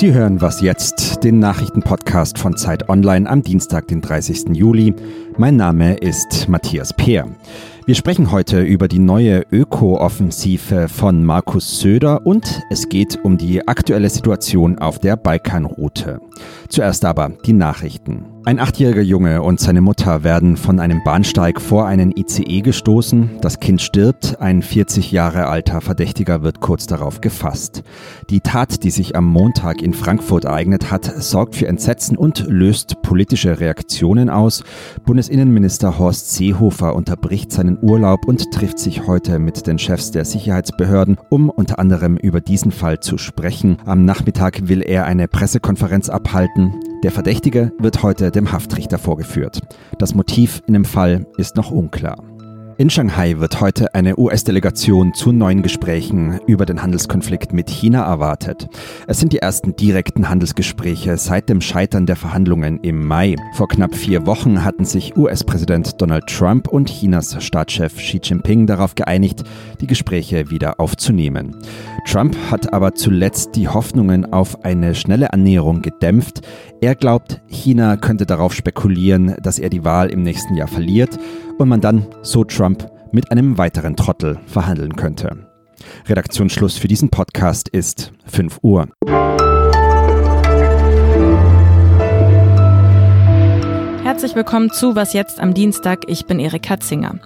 Sie hören was jetzt, den Nachrichtenpodcast von Zeit Online am Dienstag, den 30. Juli. Mein Name ist Matthias Peer. Wir sprechen heute über die neue Öko-Offensive von Markus Söder und es geht um die aktuelle Situation auf der Balkanroute. Zuerst aber die Nachrichten. Ein achtjähriger Junge und seine Mutter werden von einem Bahnsteig vor einen ICE gestoßen. Das Kind stirbt. Ein 40 Jahre alter Verdächtiger wird kurz darauf gefasst. Die Tat, die sich am Montag in Frankfurt ereignet hat, sorgt für Entsetzen und löst politische Reaktionen aus. Bundesinnenminister Horst Seehofer unterbricht seinen Urlaub und trifft sich heute mit den Chefs der Sicherheitsbehörden, um unter anderem über diesen Fall zu sprechen. Am Nachmittag will er eine Pressekonferenz abhalten. Der Verdächtige wird heute dem Haftrichter vorgeführt. Das Motiv in dem Fall ist noch unklar. In Shanghai wird heute eine US-Delegation zu neuen Gesprächen über den Handelskonflikt mit China erwartet. Es sind die ersten direkten Handelsgespräche seit dem Scheitern der Verhandlungen im Mai. Vor knapp vier Wochen hatten sich US-Präsident Donald Trump und Chinas Staatschef Xi Jinping darauf geeinigt, die Gespräche wieder aufzunehmen. Trump hat aber zuletzt die Hoffnungen auf eine schnelle Annäherung gedämpft. Er glaubt, China könnte darauf spekulieren, dass er die Wahl im nächsten Jahr verliert und man dann, so Trump, mit einem weiteren Trottel verhandeln könnte. Redaktionsschluss für diesen Podcast ist 5 Uhr. Herzlich willkommen zu Was jetzt am Dienstag. Ich bin Erik Katzinger.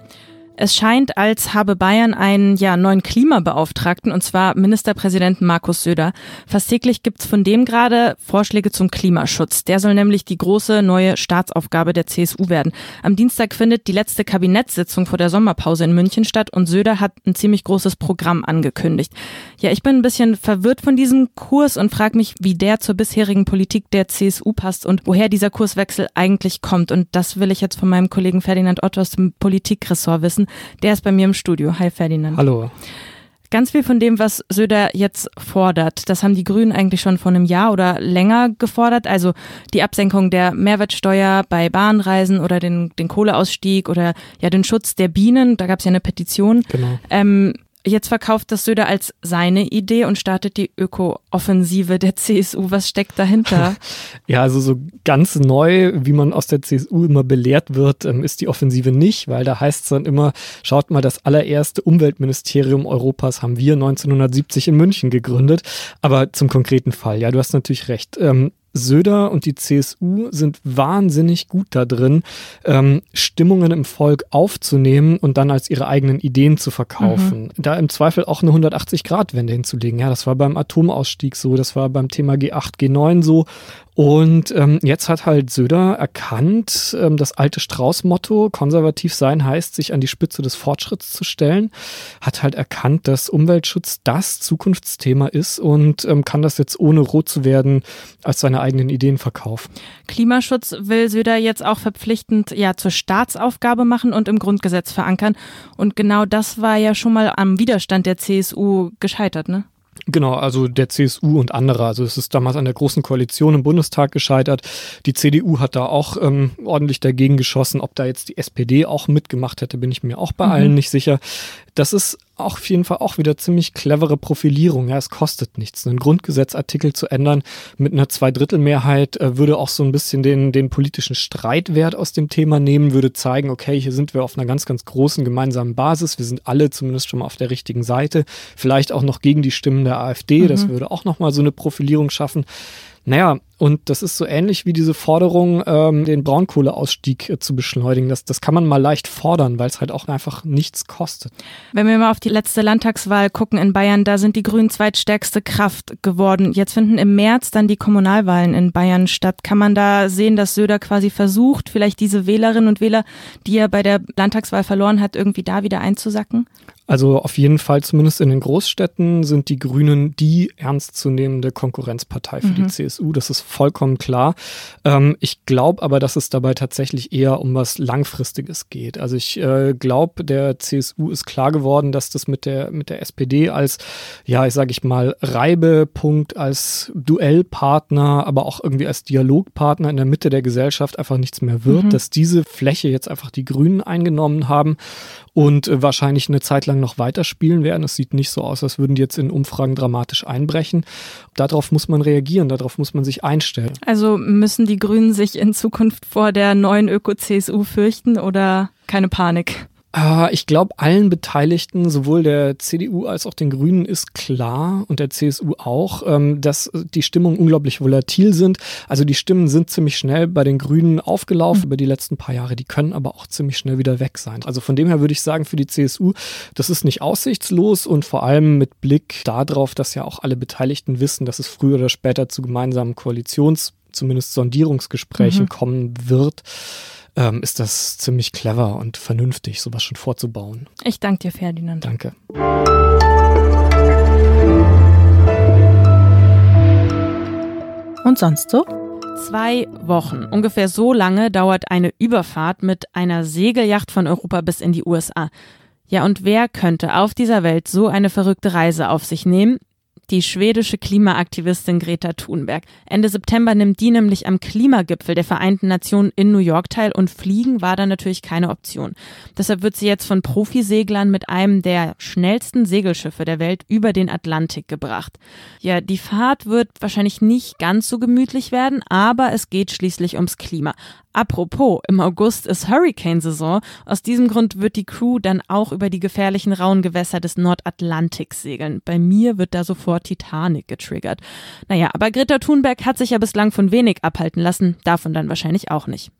Es scheint, als habe Bayern einen ja, neuen Klimabeauftragten, und zwar Ministerpräsidenten Markus Söder. Fast täglich gibt's von dem gerade Vorschläge zum Klimaschutz. Der soll nämlich die große neue Staatsaufgabe der CSU werden. Am Dienstag findet die letzte Kabinettssitzung vor der Sommerpause in München statt und Söder hat ein ziemlich großes Programm angekündigt. Ja, ich bin ein bisschen verwirrt von diesem Kurs und frage mich, wie der zur bisherigen Politik der CSU passt und woher dieser Kurswechsel eigentlich kommt. Und das will ich jetzt von meinem Kollegen Ferdinand Otto aus dem Politikressort wissen. Der ist bei mir im Studio. Hi Ferdinand. Hallo. Ganz viel von dem, was Söder jetzt fordert, das haben die Grünen eigentlich schon vor einem Jahr oder länger gefordert. Also die Absenkung der Mehrwertsteuer bei Bahnreisen oder den, den Kohleausstieg oder ja den Schutz der Bienen. Da gab es ja eine Petition. Genau. Ähm, Jetzt verkauft das Söder als seine Idee und startet die Öko-Offensive der CSU. Was steckt dahinter? Ja, also so ganz neu, wie man aus der CSU immer belehrt wird, ähm, ist die Offensive nicht, weil da heißt es dann immer, schaut mal, das allererste Umweltministerium Europas haben wir 1970 in München gegründet. Aber zum konkreten Fall, ja, du hast natürlich recht. Ähm, Söder und die CSU sind wahnsinnig gut da drin, ähm, Stimmungen im Volk aufzunehmen und dann als ihre eigenen Ideen zu verkaufen. Mhm. Da im Zweifel auch eine 180-Grad-Wende hinzulegen. Ja, das war beim Atomausstieg so, das war beim Thema G8, G9 so und ähm, jetzt hat halt Söder erkannt, ähm, das alte Strauß-Motto, konservativ sein heißt, sich an die Spitze des Fortschritts zu stellen, hat halt erkannt, dass Umweltschutz das Zukunftsthema ist und ähm, kann das jetzt ohne rot zu werden als seine eigenen Ideen verkaufen. Klimaschutz will Söder jetzt auch verpflichtend ja zur Staatsaufgabe machen und im Grundgesetz verankern. Und genau das war ja schon mal am Widerstand der CSU gescheitert, ne? Genau, also der CSU und andere. Also es ist damals an der Großen Koalition im Bundestag gescheitert. Die CDU hat da auch ähm, ordentlich dagegen geschossen. Ob da jetzt die SPD auch mitgemacht hätte, bin ich mir auch bei mhm. allen nicht sicher. Das ist auch auf jeden Fall auch wieder ziemlich clevere Profilierung. Ja, es kostet nichts. Einen Grundgesetzartikel zu ändern mit einer Zweidrittelmehrheit äh, würde auch so ein bisschen den, den politischen Streitwert aus dem Thema nehmen, würde zeigen, okay, hier sind wir auf einer ganz, ganz großen gemeinsamen Basis. Wir sind alle zumindest schon mal auf der richtigen Seite. Vielleicht auch noch gegen die Stimmen der AfD. Mhm. Das würde auch nochmal so eine Profilierung schaffen. Naja, und das ist so ähnlich wie diese Forderung, ähm, den Braunkohleausstieg äh, zu beschleunigen. Das, das kann man mal leicht fordern, weil es halt auch einfach nichts kostet. Wenn wir mal auf die letzte Landtagswahl gucken in Bayern, da sind die Grünen zweitstärkste Kraft geworden. Jetzt finden im März dann die Kommunalwahlen in Bayern statt. Kann man da sehen, dass Söder quasi versucht, vielleicht diese Wählerinnen und Wähler, die er bei der Landtagswahl verloren hat, irgendwie da wieder einzusacken? Also auf jeden Fall, zumindest in den Großstädten, sind die Grünen die ernstzunehmende Konkurrenzpartei für mhm. die CSU. Das ist vollkommen klar. Ähm, ich glaube aber, dass es dabei tatsächlich eher um was Langfristiges geht. Also ich äh, glaube, der CSU ist klar geworden, dass das mit der, mit der SPD als, ja, ich sage ich mal, Reibepunkt, als Duellpartner, aber auch irgendwie als Dialogpartner in der Mitte der Gesellschaft einfach nichts mehr wird, mhm. dass diese Fläche jetzt einfach die Grünen eingenommen haben und äh, wahrscheinlich eine Zeit lang noch weiterspielen werden. Es sieht nicht so aus, als würden die jetzt in Umfragen dramatisch einbrechen. Darauf muss man reagieren, darauf muss man sich einstellen. Also müssen die Grünen sich in Zukunft vor der neuen Öko-CSU fürchten oder keine Panik? Ah, ich glaube, allen Beteiligten, sowohl der CDU als auch den Grünen, ist klar und der CSU auch, ähm, dass die Stimmungen unglaublich volatil sind. Also die Stimmen sind ziemlich schnell bei den Grünen aufgelaufen mhm. über die letzten paar Jahre. Die können aber auch ziemlich schnell wieder weg sein. Also von dem her würde ich sagen, für die CSU, das ist nicht aussichtslos und vor allem mit Blick darauf, dass ja auch alle Beteiligten wissen, dass es früher oder später zu gemeinsamen Koalitions, zumindest Sondierungsgesprächen mhm. kommen wird ähm, ist das ziemlich clever und vernünftig, sowas schon vorzubauen. Ich danke dir, Ferdinand. Danke. Und sonst so? Zwei Wochen. Ungefähr so lange dauert eine Überfahrt mit einer Segelyacht von Europa bis in die USA. Ja, und wer könnte auf dieser Welt so eine verrückte Reise auf sich nehmen? Die schwedische Klimaaktivistin Greta Thunberg. Ende September nimmt die nämlich am Klimagipfel der Vereinten Nationen in New York teil und fliegen war da natürlich keine Option. Deshalb wird sie jetzt von Profiseglern mit einem der schnellsten Segelschiffe der Welt über den Atlantik gebracht. Ja, die Fahrt wird wahrscheinlich nicht ganz so gemütlich werden, aber es geht schließlich ums Klima. Apropos, im August ist Hurricane-Saison. Aus diesem Grund wird die Crew dann auch über die gefährlichen rauen Gewässer des Nordatlantiks segeln. Bei mir wird da sofort Titanic getriggert. Naja, aber Greta Thunberg hat sich ja bislang von wenig abhalten lassen, davon dann wahrscheinlich auch nicht.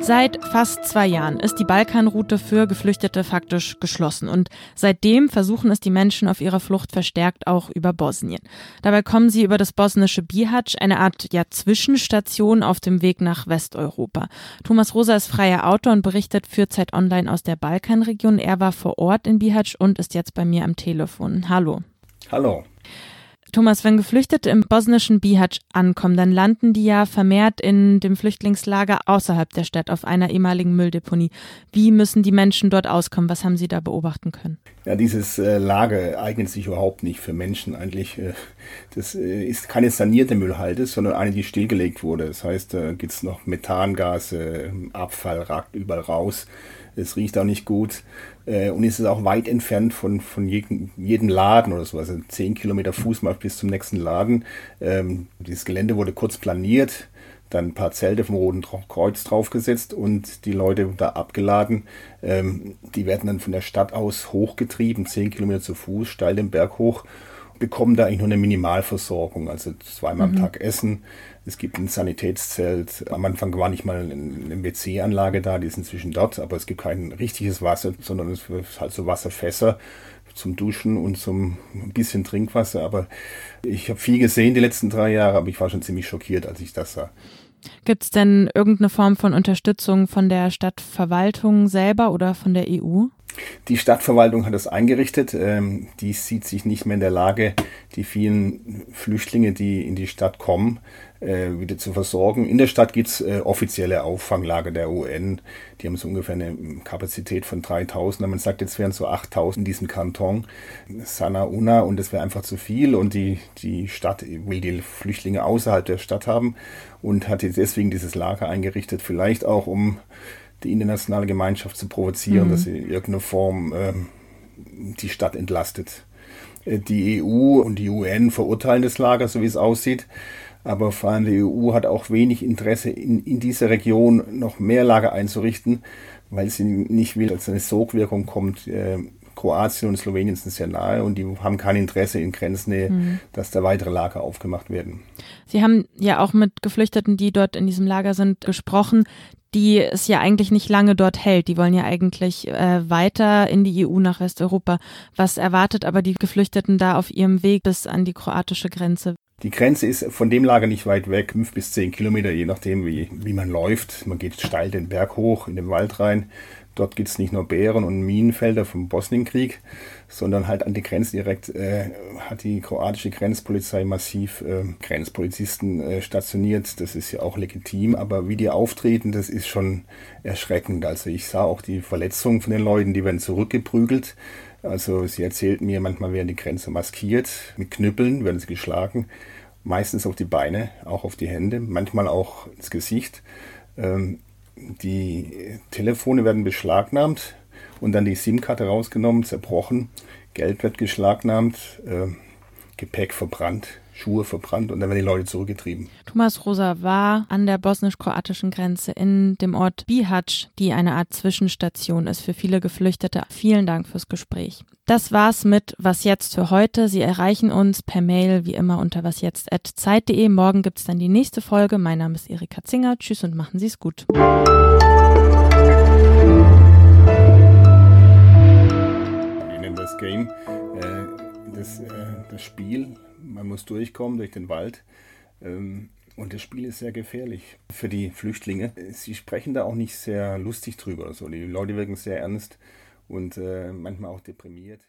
Seit fast zwei Jahren ist die Balkanroute für Geflüchtete faktisch geschlossen und seitdem versuchen es die Menschen auf ihrer Flucht verstärkt auch über Bosnien. Dabei kommen sie über das bosnische Bihac, eine Art ja, Zwischenstation auf dem Weg nach Westeuropa. Thomas Rosa ist freier Autor und berichtet für Zeit Online aus der Balkanregion. Er war vor Ort in Bihac und ist jetzt bei mir am Telefon. Hallo. Hallo. Thomas, wenn Geflüchtete im bosnischen Bihac ankommen, dann landen die ja vermehrt in dem Flüchtlingslager außerhalb der Stadt auf einer ehemaligen Mülldeponie. Wie müssen die Menschen dort auskommen? Was haben Sie da beobachten können? Ja, dieses äh, Lager eignet sich überhaupt nicht für Menschen eigentlich. Äh, das äh, ist keine sanierte Müllhalde, sondern eine, die stillgelegt wurde. Das heißt, da gibt es noch Methangase, Abfall ragt überall raus. Es riecht auch nicht gut. Äh, und es ist auch weit entfernt von, von jedem, jedem Laden oder so. Also zehn Kilometer Fußmarsch bis zum nächsten Laden. Ähm, dieses Gelände wurde kurz planiert, dann ein paar Zelte vom Roten Kreuz draufgesetzt und die Leute da abgeladen. Ähm, die werden dann von der Stadt aus hochgetrieben, zehn Kilometer zu Fuß, steil den Berg hoch bekommen da eigentlich nur eine Minimalversorgung, also zweimal mhm. am Tag Essen. Es gibt ein Sanitätszelt. Am Anfang war nicht mal eine WC-Anlage da, die ist inzwischen dort, aber es gibt kein richtiges Wasser, sondern es ist halt so Wasserfässer zum Duschen und zum ein bisschen Trinkwasser. Aber ich habe viel gesehen die letzten drei Jahre, aber ich war schon ziemlich schockiert, als ich das sah. Gibt es denn irgendeine Form von Unterstützung von der Stadtverwaltung selber oder von der EU? Die Stadtverwaltung hat das eingerichtet. Ähm, die sieht sich nicht mehr in der Lage, die vielen Flüchtlinge, die in die Stadt kommen, äh, wieder zu versorgen. In der Stadt gibt es äh, offizielle Auffanglager der UN. Die haben so ungefähr eine Kapazität von 3000. Man sagt, jetzt wären so 8000 in diesem Kanton. Sana Una und das wäre einfach zu viel. Und die, die Stadt will die Flüchtlinge außerhalb der Stadt haben und hat jetzt deswegen dieses Lager eingerichtet. Vielleicht auch, um die internationale Gemeinschaft zu provozieren, mhm. dass sie in irgendeiner Form ähm, die Stadt entlastet. Äh, die EU und die UN verurteilen das Lager, so wie es aussieht. Aber vor allem die EU hat auch wenig Interesse, in, in dieser Region noch mehr Lager einzurichten, weil sie nicht will, dass eine Sogwirkung kommt. Äh, Kroatien und Slowenien sind sehr nahe und die haben kein Interesse in Grenznähe, mhm. dass da weitere Lager aufgemacht werden. Sie haben ja auch mit Geflüchteten, die dort in diesem Lager sind, gesprochen die es ja eigentlich nicht lange dort hält. Die wollen ja eigentlich äh, weiter in die EU nach Westeuropa. Was erwartet aber die Geflüchteten da auf ihrem Weg bis an die kroatische Grenze? Die Grenze ist von dem Lager nicht weit weg, fünf bis zehn Kilometer, je nachdem, wie, wie man läuft. Man geht steil den Berg hoch, in den Wald rein. Dort gibt es nicht nur Bären und Minenfelder vom Bosnienkrieg, sondern halt an die Grenze direkt äh, hat die kroatische Grenzpolizei massiv äh, Grenzpolizisten äh, stationiert. Das ist ja auch legitim, aber wie die auftreten, das ist schon erschreckend. Also ich sah auch die Verletzungen von den Leuten, die werden zurückgeprügelt. Also sie erzählten mir, manchmal werden die Grenze maskiert, mit Knüppeln werden sie geschlagen, meistens auf die Beine, auch auf die Hände, manchmal auch ins Gesicht. Ähm, die Telefone werden beschlagnahmt und dann die SIM-Karte rausgenommen, zerbrochen, Geld wird geschlagnahmt, äh, Gepäck verbrannt, Schuhe verbrannt und dann werden die Leute zurückgetrieben. Thomas Rosa war an der bosnisch-kroatischen Grenze in dem Ort Bihać, die eine Art Zwischenstation ist für viele Geflüchtete. Vielen Dank fürs Gespräch. Das war's mit Was jetzt für heute. Sie erreichen uns per Mail wie immer unter wasjetzt@zeit.de. Morgen gibt's dann die nächste Folge. Mein Name ist Erika Zinger. Tschüss und machen Sie's gut. Muss durchkommen durch den Wald. Ähm, und das Spiel ist sehr gefährlich für die Flüchtlinge. Sie sprechen da auch nicht sehr lustig drüber. So. Die Leute wirken sehr ernst und äh, manchmal auch deprimiert.